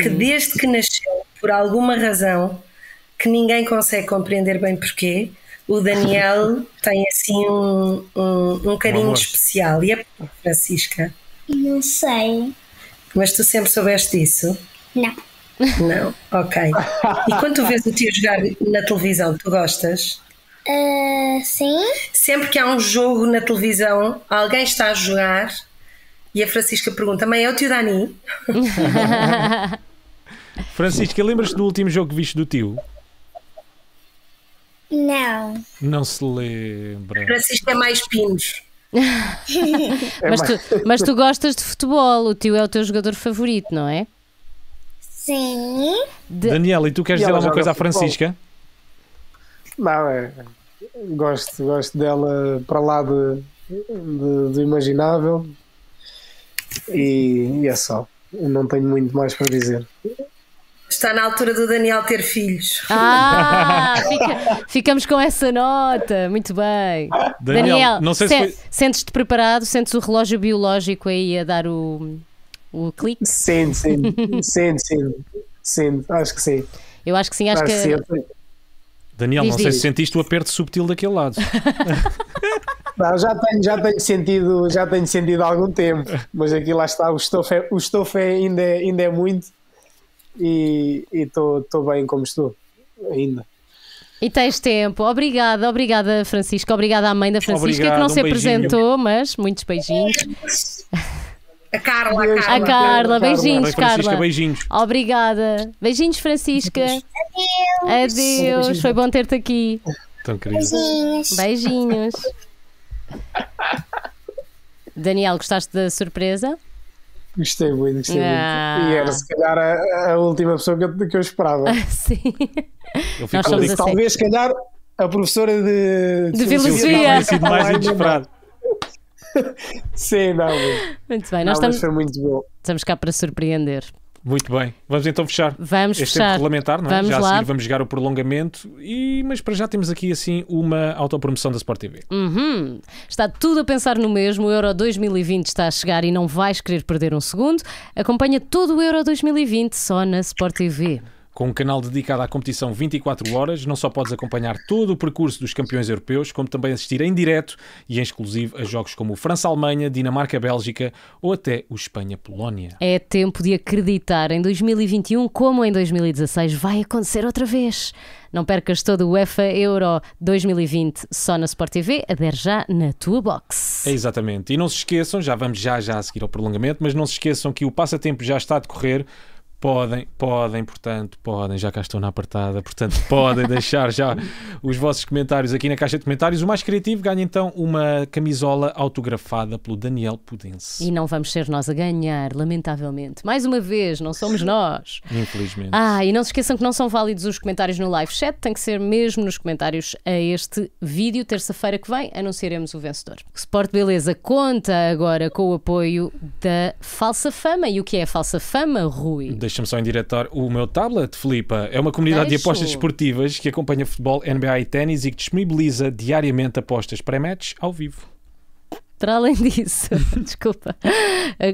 que desde que nasceu, por alguma razão que ninguém consegue compreender bem porquê, o Daniel tem assim um, um, um carinho amor. especial. E é por Francisca. Não sei. Mas tu sempre soubeste disso? Não. Não? Ok. E quando tu vês o tio jogar na televisão, tu gostas? Ah, sim. Sempre que há um jogo na televisão, alguém está a jogar e a Francisca pergunta: Mãe, é o tio Dani? Francisca, lembras-te do último jogo que viste do tio? Não. Não se lembra. Francisca é mais pinos. Mas tu, mas tu gostas de futebol, o tio é o teu jogador favorito, não é? Sim. De- Daniela, e tu queres E dizer alguma coisa à. Francisca? Não, é. Gosto, gosto dela para lá de, de- do imaginável. E, e é só. Eu não tenho muito mais para dizer. Está na altura do Daniel ter filhos. Ah, fica- ficamos com essa nota. Muito bem. Daniel, Daniel, não sei se se- foi- sentes-te preparado? Sentes o relógio biológico aí a dar o, o clique? Sim, sim, sim, sim, sim, acho que sim. Eu acho que sim, acho Acho que. que sim. Daniel, Diz, não sei diz. se sentiste o aperto subtil daquele lado. Não, já tenho, já tenho sentido, já tenho sentido há algum tempo, mas aqui lá está, o estofo, é, o estofo é- ainda, é, ainda é muito e estou bem como estou, ainda. E tens tempo. Obrigada, obrigada, Francisca. Obrigada à mãe da Francisca Obrigado, que não um se beijinho. apresentou, mas muitos beijinhos. A Carla, a Adeus. A Carla. Carla, beijinhos, Bem, Francisca, Carla. beijinhos. Obrigada. Beijinhos, Francisca. Adeus. Foi bom ter-te aqui. Tão querido. Beijinhos. Beijinhos. Daniel, gostaste da surpresa? Gostei muito, gostei Ah. muito. E era se calhar a, a última pessoa que eu, que eu esperava. Sim. Eu Nós fico somos ali assim. Talvez, se calhar, a professora de, De filosofia filosofia. sido mais inesperado. Sim, não, mas, Muito bem, não, nós estamos, foi muito bom. estamos cá para surpreender. Muito bem. Vamos então fechar. Vamos este fechar. regulamentar, não é? Vamos já a lá. seguir vamos jogar o prolongamento, e, mas para já temos aqui assim uma autopromoção da Sport TV. Uhum. Está tudo a pensar no mesmo. O Euro 2020 está a chegar e não vais querer perder um segundo. Acompanha todo o Euro 2020 só na Sport TV. Com um canal dedicado à competição 24 horas, não só podes acompanhar todo o percurso dos campeões europeus, como também assistir em direto e em exclusivo a jogos como o França-Alemanha, Dinamarca-Bélgica ou até o Espanha-Polónia. É tempo de acreditar. Em 2021, como em 2016, vai acontecer outra vez. Não percas todo o UEFA Euro 2020 só na Sport TV. Adere já na tua box. É exatamente. E não se esqueçam, já vamos já já a seguir ao prolongamento, mas não se esqueçam que o passatempo já está a decorrer. Podem, podem, portanto, podem, já cá estou na apertada, portanto, podem deixar já os vossos comentários aqui na caixa de comentários. O mais criativo ganha então uma camisola autografada pelo Daniel Pudense. E não vamos ser nós a ganhar, lamentavelmente. Mais uma vez, não somos nós. Infelizmente. Ah, e não se esqueçam que não são válidos os comentários no live chat, tem que ser mesmo nos comentários a este vídeo. Terça-feira que vem anunciaremos o vencedor. Sport Beleza conta agora com o apoio da Falsa Fama. E o que é a Falsa Fama, Rui? Deixa-me só endireitar o meu tablet, Filipa. É uma comunidade Deixo. de apostas esportivas que acompanha futebol, NBA e ténis e que disponibiliza diariamente apostas pré-match ao vivo. Para além disso, desculpa,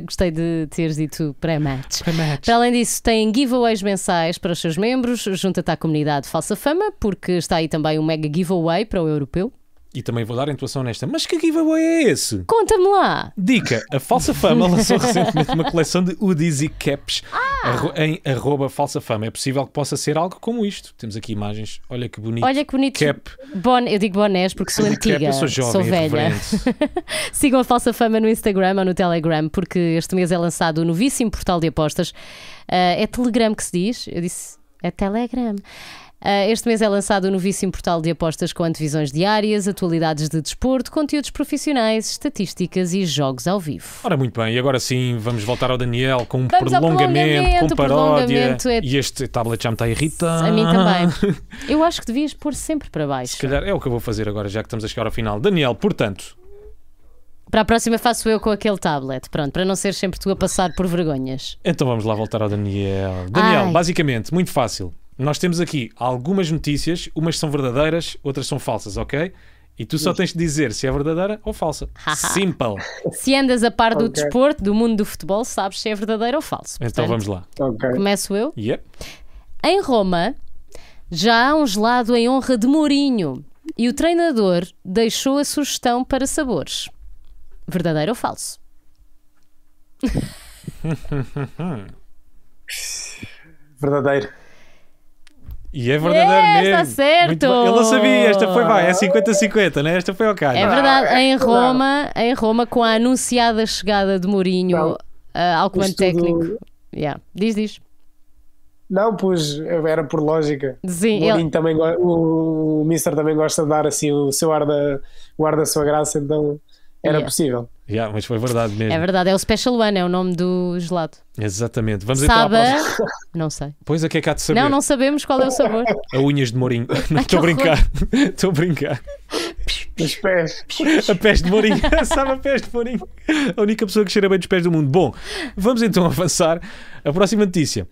gostei de teres dito pré-match. Pré-match. Para além disso, tem giveaways mensais para os seus membros. Junta-te à comunidade Falsa Fama, porque está aí também um mega giveaway para o europeu. E também vou dar a intuação nesta. Mas que giveaway é esse? Conta-me lá. Dica: a Falsa Fama lançou recentemente uma coleção de hoodies e caps arro- em arroba Falsa Fama. É possível que possa ser algo como isto. Temos aqui imagens. Olha que bonito. Olha que bonito. Cap. Bon, eu digo bonés porque sou Cap, antiga. eu sou jovem, velha. irreverente. Sigam a Falsa Fama no Instagram ou no Telegram, porque este mês é lançado o novíssimo portal de apostas. Ah, é Telegram que se diz? Eu disse. É Telegram. Ah, este mês é lançado o novíssimo portal de apostas com antevisões diárias, atualidades de desporto, conteúdos profissionais, estatísticas e jogos ao vivo. Ora, muito bem, e agora sim vamos voltar ao Daniel com um prolongamento, com prolongamento, o paródia. prolongamento é- E este tablet já me está a irritar. A mim também. Eu acho que devias pôr sempre para baixo. Se calhar é o que eu vou fazer agora, já que estamos a chegar ao final. Daniel, portanto, Para a próxima faço eu com aquele tablet. Pronto, para não ser sempre tu a passar por vergonhas. então vamos lá voltar ao Daniel. Daniel, Ai. basicamente, muito fácil. Nós temos aqui algumas notícias, umas são verdadeiras, outras são falsas, ok? E tu só tens de dizer se é verdadeira ou falsa. Simple. Se andas a par do Ok. desporto, do mundo do futebol, sabes se é verdadeiro ou falso. Então Portanto, vamos lá. Ok. Começo eu. Yep. Em Roma, já há um gelado em honra de Mourinho e o treinador deixou a sugestão para sabores. Verdadeiro ou falso? Verdadeiro. E é verdadeiro Yeah, mesmo. está certo. Eu não sabia, esta foi vai, é 50-50, né? Esta foi ao calho. É verdade, é em. Roma, em Roma, com a anunciada chegada de Mourinho Não. ah, ao comando tudo- técnico. Yeah. Diz, diz. Não, pois era por lógica. Sim, o, ele- Mourinho também, o, o Mister também gosta de dar assim o seu ar da, o ar da sua graça, então era Yeah. possível. Yeah, mas foi verdade mesmo. É verdade, é o Special One, é o nome do gelado. Exatamente. Vamos então à Sabe? próxima. Não sei. Pois é que é que há de saber. Não, não sabemos qual é o sabor. A unhas de Mourinho. Não estou a brincar. Estou a brincar. Os pés. A pés de Mourinho. Sabe a pés de Mourinho? A única pessoa que cheira bem dos pés do mundo. Bom, vamos então avançar. A próxima notícia.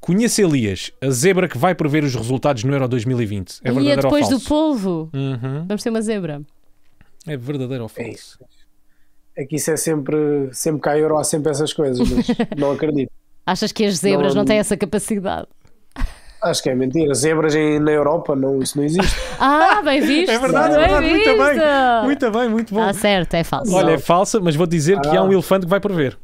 Conhece Elias, a zebra que vai prever os resultados no Euro 2020. É e é verdadeiro ou depois do falso? polvo. Uhum. Vamos ter uma zebra. É verdadeiro ou É falso? isso. É que isso é sempre, sempre cá euro, há sempre essas coisas, mas não acredito. Achas que as zebras não, Não- têm essa capacidade? Acho que é mentira. Zebras em- na Europa, não, isso não existe. Ah, bem visto! É verdade, é bem verdade. Muito bem. Muito bem, muito bom. Ah, certo, é falso. Olha, é falsa, mas vou dizer que há um elefante que vai prever.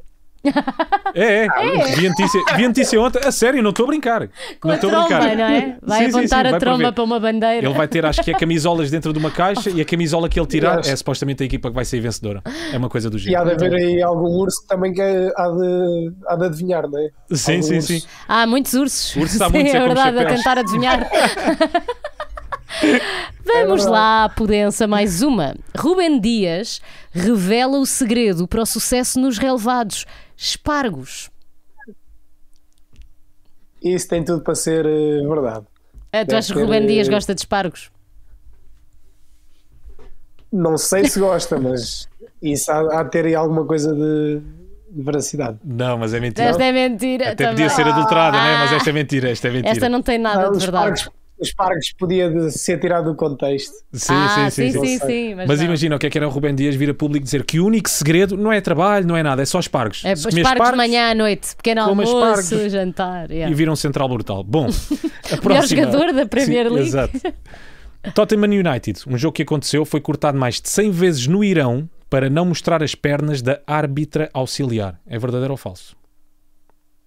É, é. Vi a notícia, vi a notícia ontem. A sério, não estou a brincar. Com não a estou a tromba, brincar. não é? Vai Sim, sim, apontar sim, a vai tromba para uma bandeira. Ele vai ter, acho que é camisolas dentro de uma caixa e a camisola que ele tirar Yes. é supostamente a equipa que vai sair vencedora. É uma coisa do E há de haver aí algum urso também que há de, há de adivinhar, não é? Sim, Algum sim, urso. sim. Há muitos ursos. Ursos há Sim, muitos, é é como verdade, a tentar adivinhar. Vamos verdade. lá, Pudença, mais uma. Ruben Dias revela o segredo para o sucesso nos relevados. Espargos. Isso tem tudo para ser eh, verdade. Ah, tu Deve achas que ter, Ruben eh, Dias gosta de espargos? Não sei se gosta, mas isso há, há de ter aí alguma coisa de, de veracidade. Não, mas é mentira. Esta é mentira. Até também. podia ser adulterada, né? mas Ah. esta é mentira. Esta é mentira. Esta não tem nada Ah, de verdade. parques, os parques podia de ser tirado do contexto. Sim, ah, sim, sim. sim. sim, sim, Mas, Mas imagina o que é que era o Rubem Dias vir a público dizer que o único segredo não é trabalho, não é nada, é só espargos. É, Se comer espargos de manhã à noite, pequeno almoço, espargos. jantar. yeah. e viram um central brutal. Bom, a Melhor próxima- jogador da Premier Sim, League. Exato. Tottenham United, um jogo que aconteceu, foi cortado mais de 100 vezes no Irão para não mostrar as pernas da árbitra auxiliar. É verdadeiro ou falso?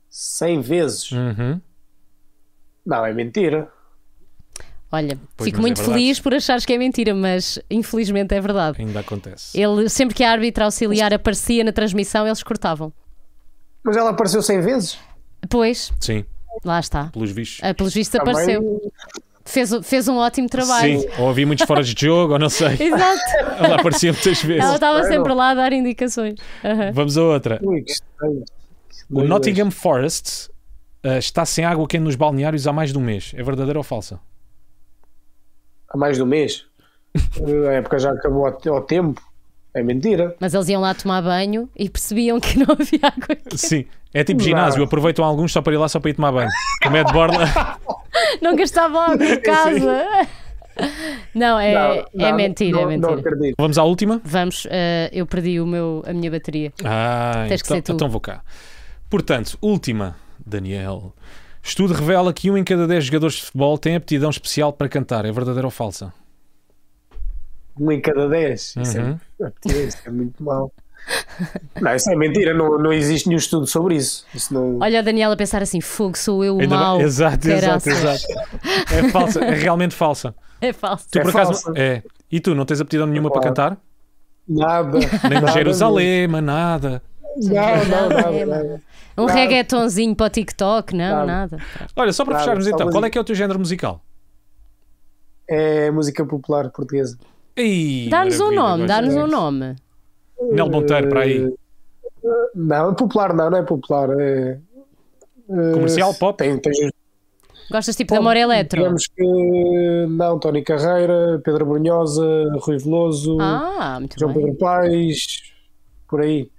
100 vezes. Uhum. Não, é mentira. Olha, Pois, fico é muito verdade. feliz por achares que é mentira, mas infelizmente é verdade. Ainda acontece. Ele, sempre que a árbitra auxiliar aparecia na transmissão, eles cortavam. Mas ela apareceu 100 vezes. Pois, Sim, lá está. pelos bichos. Ah, Pelos vistos Também- apareceu. Fez, fez um ótimo trabalho. Sim, ou havia muitos fora de jogo, ou não sei. Exato. Ela aparecia muitas vezes. Ela estava sempre lá a dar indicações. Aham. Vamos a outra. O Nottingham Forest ah, está sem água quente nos balneários há mais de um mês. É verdadeiro ou falsa? Há mais de um mês. A época já acabou ao, tempo. É mentira. Mas eles iam lá tomar banho e percebiam que não havia água quente. Sim. É tipo ginásio, aproveitam alguns só para ir lá só para ir tomar banho. Como é de borla. Não gastava água em casa. Não, é, Não, é não, mentira, não, é mentira. Não acredito. Vamos à última? Vamos, eh, eu perdi o meu, a minha bateria. Ah, Tens que então, ser tu. então vou cá. Portanto, última, Daniel. Estudo revela que um em cada dez jogadores de futebol tem aptidão especial para cantar. É verdadeiro ou falsa? Um em cada dez. Isso, Uhum. é, isso é muito mau. Não, isso é mentira, não, não existe nenhum estudo sobre isso. Isso não. Olha a Daniela a pensar assim: fogo, sou eu o Ainda bem- mau. Exato, exato, Caraças. exato. É falsa, é realmente falsa. É falso. Tu É por acaso. falsa. É. E tu, não tens aptidão nenhuma para Claro. cantar? Nada. Nem nada Jerusalém, nada. Não, não, nada. nada. Um Nada. reggaetonzinho para o TikTok, não, Nada. nada. Olha, só para Nada, fecharmos só então, qual é que é o teu género musical? É música popular portuguesa. Dá-nos um nome, dá-nos um nome. Nel Monteiro, para aí. Não, popular não, não é popular. É, eh, Comercial, pop? Tem, tem, Gostas tipo de amor eletro? Digamos que não, Tony Carreira, Pedro Brunhosa, Rui Veloso, Ah, muito João bem. Pedro Paes, por aí.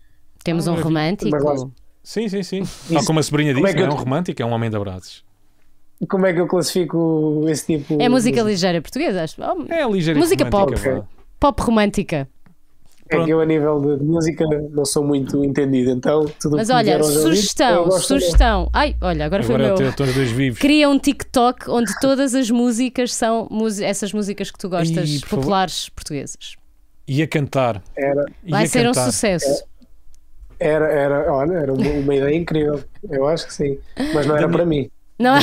Temos um Mas Sim, sim, sim. Tal como a sobrinha Como disse, é que não é eu- um romântico, é um homem de abraços. Como é que eu classifico esse tipo É de música ligeira portuguesa, acho. É ligeiro Música pop. vá. Pop romântica. É que eu, a nível de, de música, não sou muito entendido, então tudo Mas olha, eu sugestão, gosto sugestão. Ai, olha, agora foi Agora é o meu. teu, dois vivos. Cria um TikTok onde todas as músicas são essas músicas que tu gostas, Ih, por favor. populares portuguesas. E a cantar. Era, E Vai a ser um cantar. sucesso. era, era, olha, era uma, uma ideia incrível. Eu acho que sim. Mas não era para mim. Não é?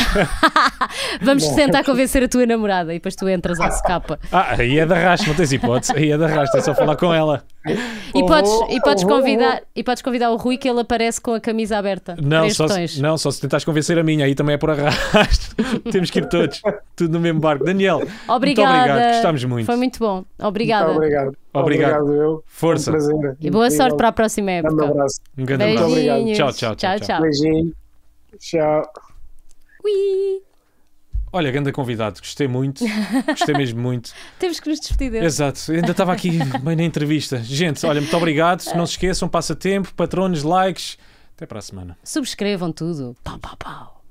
Vamos tentar convencer a tua namorada e depois tu entras ao capa. Ah, aí é de arrasto, não tens hipótese. Aí é de arrasto, é só falar com ela. E podes, vou- e podes vou- convidar, e podes convidar o Rui que ele aparece com a camisa aberta. Não só, botões. se, não, só se tentares convencer a minha, aí também é por arrasto. Temos que ir todos, tudo no mesmo barco. Daniel, Obrigada. muito obrigado, gostámos muito. Foi muito bom. Obrigada. Muito obrigado. Obrigado. eu. Força. Um. E boa sorte para a próxima Grande época. abraço. Um grande abraço. obrigado. Beijinhos. Tchau, tchau, tchau, tchau. Beijinho. Tchau. Ui. Olha, grande convidado, gostei muito, gostei mesmo muito. Temos que nos despedir dele. Exato, ainda estava aqui bem na entrevista. Gente, olha, muito obrigado. Não se esqueçam, passatempo, patronos, likes. Até para a semana. Subscrevam tudo. Pau, pau, pau.